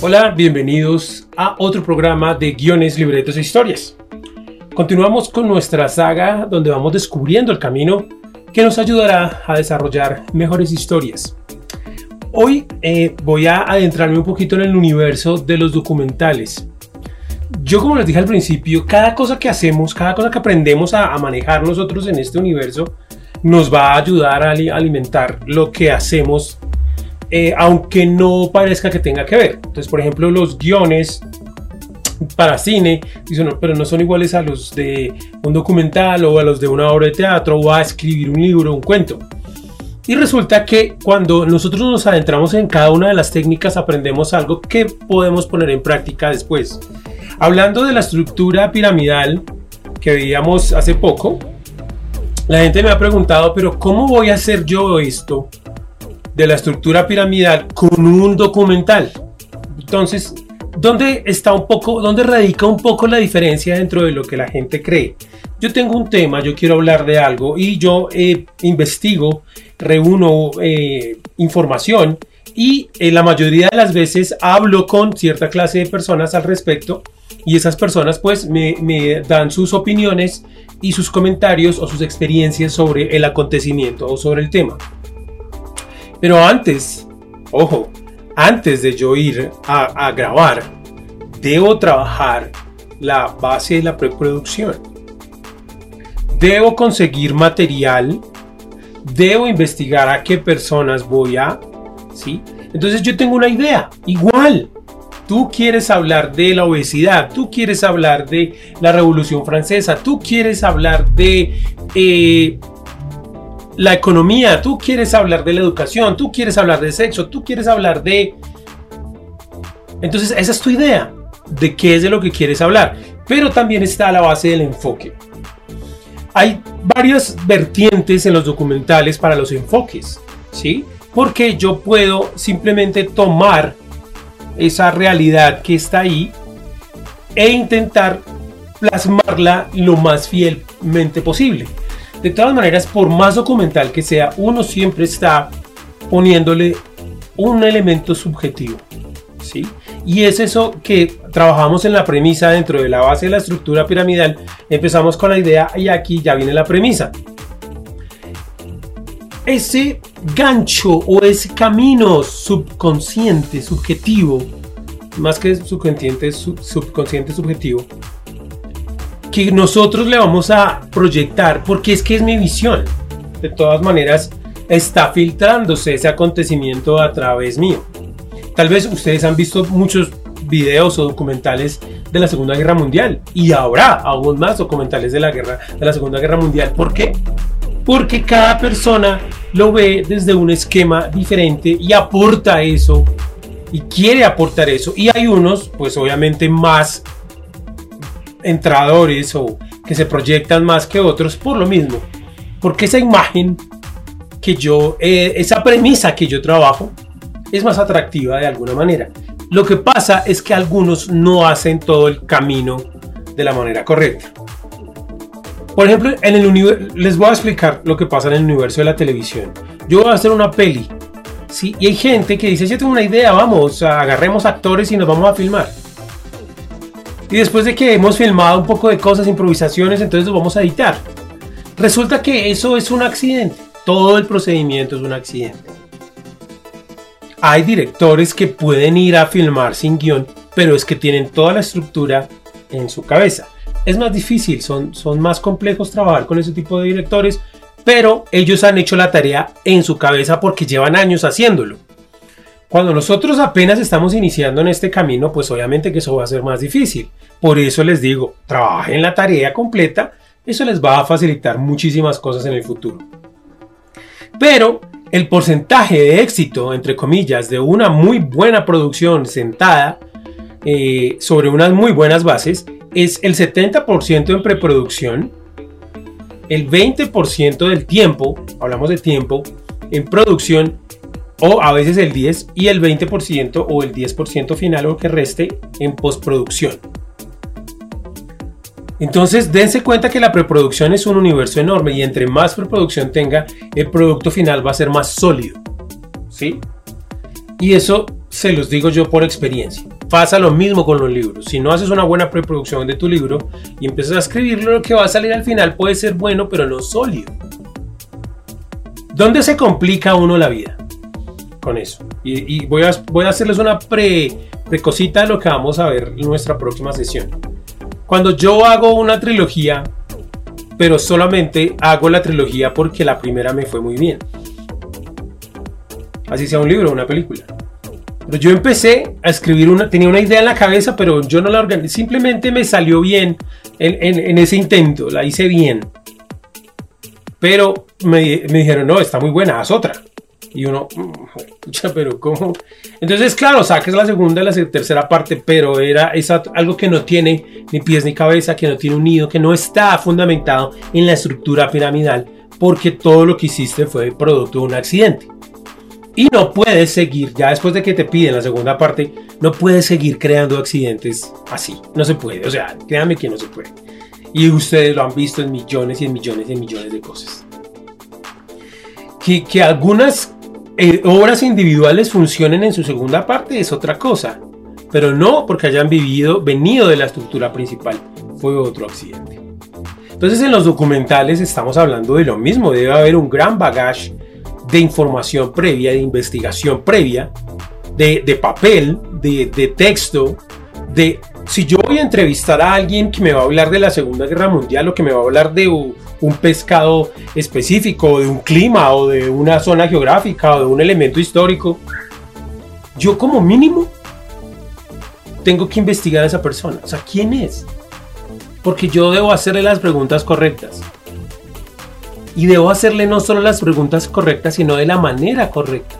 Hola, bienvenidos a otro programa de guiones, libretos e historias. Continuamos con nuestra saga donde vamos descubriendo el camino que nos ayudará a desarrollar mejores historias. Hoy eh, voy a adentrarme un poquito en el universo de los documentales. Yo como les dije al principio, cada cosa que hacemos, cada cosa que aprendemos a, manejar nosotros en este universo, nos va a ayudar a alimentar lo que hacemos, eh, aunque no parezca que tenga que ver. Entonces, por ejemplo, los guiones para cine, pero no son iguales a los de un documental o a los de una obra de teatro o a escribir un libro, un cuento. Y resulta que cuando nosotros nos adentramos en cada una de las técnicas aprendemos algo que podemos poner en práctica después. Hablando de la estructura piramidal que veíamos hace poco, la gente me ha preguntado, pero ¿cómo voy a hacer yo esto de la estructura piramidal con un documental? Entonces, ¿dónde está un poco, dónde radica un poco la diferencia dentro de lo que la gente cree? Yo tengo un tema, yo quiero hablar de algo y yo eh, investigo reúno eh, información y eh, la mayoría de las veces hablo con cierta clase de personas al respecto y esas personas pues me, me, dan sus opiniones y sus comentarios o sus experiencias sobre el acontecimiento o sobre el tema. Pero antes, ojo, antes de yo ir a, grabar, debo trabajar la base de la preproducción. Debo conseguir material debo investigar a qué personas voy a, ¿sí? Entonces yo tengo una idea, igual. Tú quieres hablar de la obesidad, tú quieres hablar de la Revolución Francesa, tú quieres hablar de eh, la economía, tú quieres hablar de la educación, tú quieres hablar de sexo, tú quieres hablar de... Entonces esa es tu idea de qué es de lo que quieres hablar. Pero también está a la base del enfoque. Hay varias vertientes en los documentales para los enfoques, ¿sí? Porque yo puedo simplemente tomar esa realidad que está ahí e intentar plasmarla lo más fielmente posible. De todas maneras, por más documental que sea, uno siempre está poniéndole un elemento subjetivo. ¿sí? Y es eso que trabajamos en la premisa dentro de la base de la estructura piramidal. Empezamos con la idea y aquí ya viene la premisa. Ese gancho o ese camino subconsciente, subjetivo, más que subconsciente, subconsciente, subjetivo, que nosotros le vamos a proyectar, porque es que es mi visión. De todas maneras, está filtrándose ese acontecimiento a través mío. Tal vez ustedes han visto muchos videos o documentales de la Segunda Guerra Mundial y habrá aún más documentales de la guerra de la Segunda Guerra Mundial. ¿Por qué? Porque cada persona lo ve desde un esquema diferente y aporta eso y quiere aportar eso. Y hay unos, pues obviamente más entradores o que se proyectan más que otros por lo mismo. Porque esa imagen que yo, eh, esa premisa que yo trabajo, es más atractiva de alguna manera. Lo que pasa es que algunos no hacen todo el camino de la manera correcta. Por ejemplo, en el les voy a explicar lo que pasa en el universo de la televisión. Yo voy a hacer una peli, ¿sí? Y hay gente que dice, yo tengo una idea, vamos, agarremos actores y nos vamos a filmar. Y después de que hemos filmado un poco de cosas, improvisaciones, entonces lo vamos a editar. Resulta que eso es un accidente. Todo el procedimiento es un accidente. Hay directores que pueden ir a filmar sin guion, pero es que tienen toda la estructura en su cabeza. Es más difícil, son, son más complejos trabajar con ese tipo de directores, pero ellos han hecho la tarea en su cabeza porque llevan años haciéndolo. Cuando nosotros apenas estamos iniciando en este camino, pues obviamente que eso va a ser más difícil. Por eso les digo, trabajen la tarea completa, eso les va a facilitar muchísimas cosas en el futuro. Pero el porcentaje de éxito, entre comillas, de una muy buena producción sentada eh, sobre unas muy buenas bases es el 70% en preproducción, el 20% del tiempo, hablamos de tiempo, en producción, o a veces el 10% y el 20% o el 10% final o que reste en postproducción. Entonces, dense cuenta que la preproducción es un universo enorme y entre más preproducción tenga, el producto final va a ser más sólido. ¿Sí? Y eso se los digo yo por experiencia. Pasa lo mismo con los libros. Si no haces una buena preproducción de tu libro y empiezas a escribirlo, lo que va a salir al final puede ser bueno, pero no sólido. ¿Dónde se complica uno la vida? Con eso. Y, voy, a, voy a hacerles una pre, precosita de lo que vamos a ver en nuestra próxima sesión. Cuando yo hago una trilogía, pero solamente hago la trilogía porque la primera me fue muy bien. Así sea un libro o una película. Pero yo empecé a escribir una, tenía una idea en la cabeza, pero yo no la organizé, simplemente me salió bien en, ese intento, la hice bien. Pero me, me, dijeron, no, está muy buena, haz otra. Y uno, mm, pero ¿cómo? Entonces, claro, saques la segunda y la tercera parte, pero era es algo que no tiene ni pies ni cabeza, que no tiene un nido, que no está fundamentado en la estructura piramidal, porque todo lo que hiciste fue producto de un accidente. Y no puedes seguir, ya después de que te piden la segunda parte, no puedes seguir creando accidentes así. No se puede, o sea, créanme que no se puede. Y ustedes lo han visto en millones y en millones y en millones de cosas. Que, que algunas eh, obras individuales funcionen en su segunda parte es otra cosa, pero no porque hayan vivido, venido de la estructura principal, fue otro accidente. Entonces en los documentales estamos hablando de lo mismo, debe haber un gran bagaje de información previa, de investigación previa, de, papel, de, de texto, de si yo voy a entrevistar a alguien que me va a hablar de la Segunda Guerra Mundial o que me va a hablar de un pescado específico, de un clima o de una zona geográfica o de un elemento histórico, yo como mínimo tengo que investigar a esa persona. O sea, ¿quién es? Porque yo debo hacerle las preguntas correctas. Y debo hacerle no solo las preguntas correctas, sino de la manera correcta.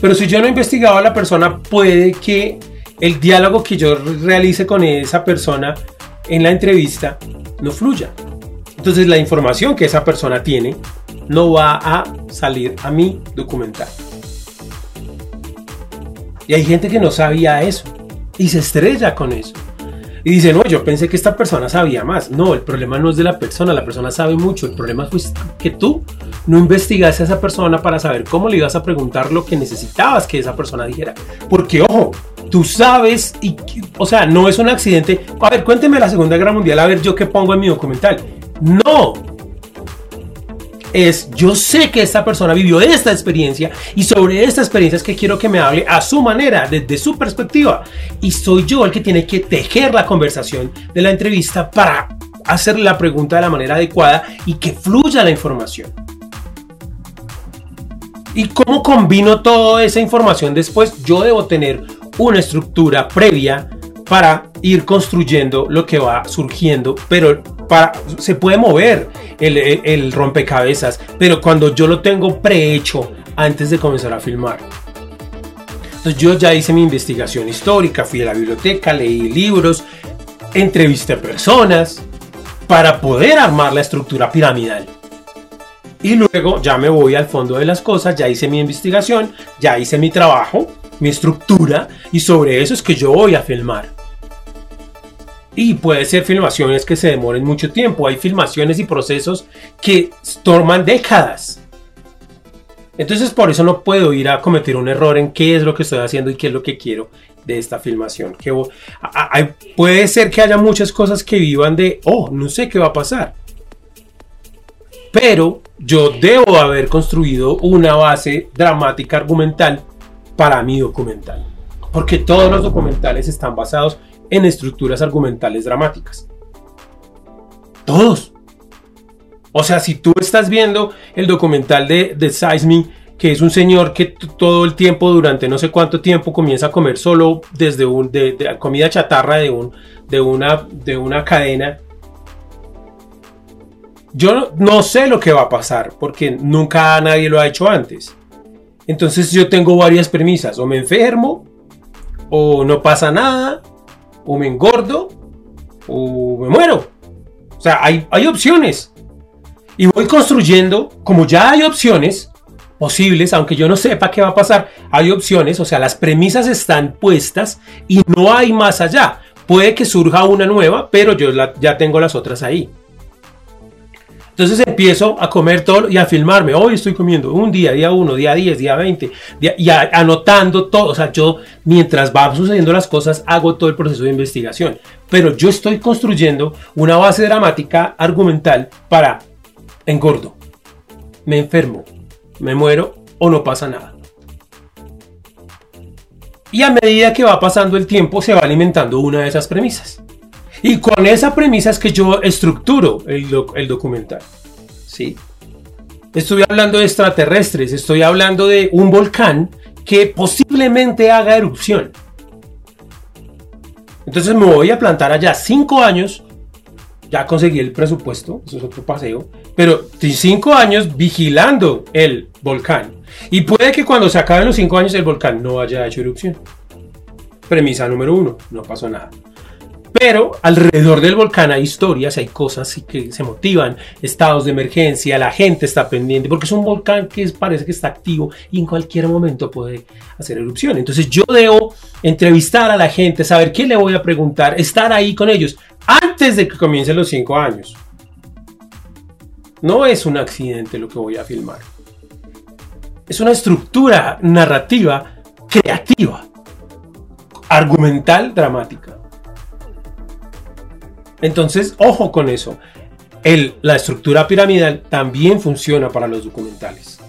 Pero si yo no he investigado a la persona, puede que el diálogo que yo realice con esa persona en la entrevista no fluya. Entonces la información que esa persona tiene no va a salir a mi documental. Y hay gente que no sabía eso y se estrella con eso. Y dice, no, yo pensé que esta persona sabía más. No, el problema no es de la persona, la persona sabe mucho. El problema fue que tú no investigaste a esa persona para saber cómo le ibas a preguntar lo que necesitabas que esa persona dijera. Porque, ojo, tú sabes, y, o sea, no es un accidente. A ver, cuénteme la Segunda Guerra Mundial, a ver yo qué pongo en mi documental. No. Es, yo sé que esta persona vivió esta experiencia y sobre esta experiencia es que quiero que me hable a su manera, desde su perspectiva. Y soy yo el que tiene que tejer la conversación de la entrevista para hacer la pregunta de la manera adecuada y que fluya la información. ¿Y cómo combino toda esa información después? Yo debo tener una estructura previa para ir construyendo lo que va surgiendo, pero para, se puede mover el, rompecabezas, pero cuando yo lo tengo prehecho antes de comenzar a filmar. Entonces yo ya hice mi investigación histórica, fui a la biblioteca, leí libros, entrevisté personas para poder armar la estructura piramidal. Y luego ya me voy al fondo de las cosas, ya hice mi investigación, ya hice mi trabajo, mi estructura, y sobre eso es que yo voy a filmar. Y puede ser filmaciones que se demoren mucho tiempo. Hay filmaciones y procesos que toman décadas. Entonces por eso no puedo ir a cometer un error en qué es lo que estoy haciendo y qué es lo que quiero de esta filmación. Que, puede ser que haya muchas cosas que vivan de, oh, no sé qué va a pasar. Pero yo debo haber construido una base dramática argumental para mi documental. Porque todos los documentales están basados en estructuras argumentales dramáticas. Todos. O sea, si tú estás viendo el documental de, de Seismic, que es un señor que todo el tiempo, durante no sé cuánto tiempo, comienza a comer solo desde un, de, comida chatarra de, un, de, una, de una cadena yo no sé lo que va a pasar porque nunca nadie lo ha hecho antes. Entonces yo tengo varias premisas. O me enfermo, o no pasa nada, o me engordo, o me muero. O sea, hay, hay opciones. Y voy construyendo, como ya hay opciones posibles, aunque yo no sepa qué va a pasar, hay opciones, o sea, las premisas están puestas y no hay más allá. Puede que surja una nueva, pero yo ya tengo las otras ahí. Entonces empiezo a comer todo y a filmarme. Hoy estoy comiendo un día, día uno, día 10, día 20, y anotando todo. O sea, yo mientras va sucediendo las cosas hago todo el proceso de investigación. Pero yo estoy construyendo una base dramática argumental para engordo, me enfermo, me muero o no pasa nada. Y a medida que va pasando el tiempo se va alimentando una de esas premisas. Y con esa premisa es que yo estructuro el, el documental. ¿sí? Estoy hablando de extraterrestres, estoy hablando de un volcán que posiblemente haga erupción. Entonces me voy a plantar allá cinco años. Ya conseguí el presupuesto, eso es otro paseo. Pero cinco años vigilando el volcán. Y puede que cuando se acaben los cinco años el volcán no haya hecho erupción. Premisa número uno, no pasó nada. Pero alrededor del volcán hay historias, hay cosas que se motivan, estados de emergencia, la gente está pendiente, porque es un volcán que parece que está activo y en cualquier momento puede hacer erupción. Entonces yo debo entrevistar a la gente, saber qué le voy a preguntar, estar ahí con ellos antes de que comiencen los cinco años. No es un accidente lo que voy a filmar. Es una estructura narrativa creativa, argumental, dramática. Entonces, ojo con eso. El, la estructura piramidal también funciona para los documentales.